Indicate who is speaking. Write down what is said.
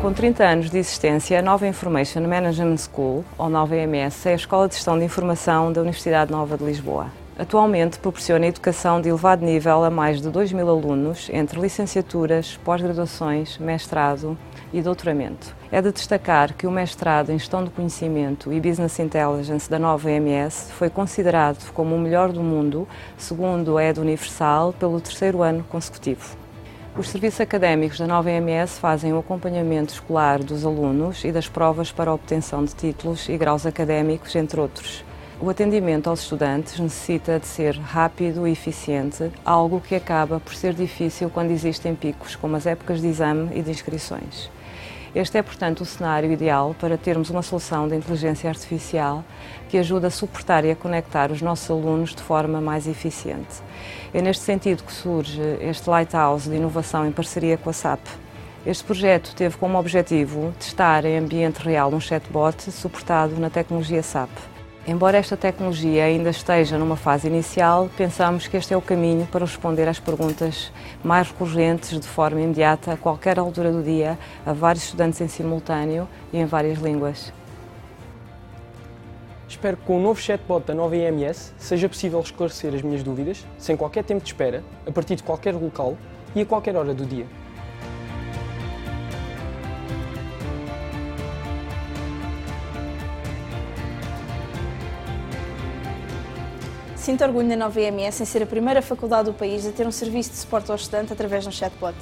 Speaker 1: Com 30 anos de existência, a Nova Information Management School, ou Nova EMS, é a Escola de Gestão de Informação da Universidade Nova de Lisboa. Atualmente proporciona educação de elevado nível a mais de 2 mil alunos, entre licenciaturas, pós-graduações, mestrado e doutoramento. É de destacar que o mestrado em Gestão do Conhecimento e Business Intelligence da nova EMS foi considerado como o melhor do mundo, segundo a Ed Universal, pelo terceiro ano consecutivo. Os serviços académicos da nova EMS fazem o acompanhamento escolar dos alunos e das provas para a obtenção de títulos e graus académicos, entre outros. O atendimento aos estudantes necessita de ser rápido e eficiente, algo que acaba por ser difícil quando existem picos, como as épocas de exame e de inscrições. Este é, portanto, o cenário ideal para termos uma solução de inteligência artificial que ajuda a suportar e a conectar os nossos alunos de forma mais eficiente. É neste sentido que surge este Lighthouse de inovação em parceria com a SAP. Este projeto teve como objetivo testar em ambiente real um chatbot suportado na tecnologia SAP. Embora esta tecnologia ainda esteja numa fase inicial, pensamos que este é o caminho para responder às perguntas mais recorrentes de forma imediata, a qualquer altura do dia, a vários estudantes em simultâneo e em várias línguas.
Speaker 2: Espero que com o novo chatbot da nova IMS seja possível esclarecer as minhas dúvidas, sem qualquer tempo de espera, a partir de qualquer local e a qualquer hora do dia.
Speaker 3: Sinto orgulho na nova IMS em ser a primeira faculdade do país a ter um serviço de suporte ao estudante através de um chatbot.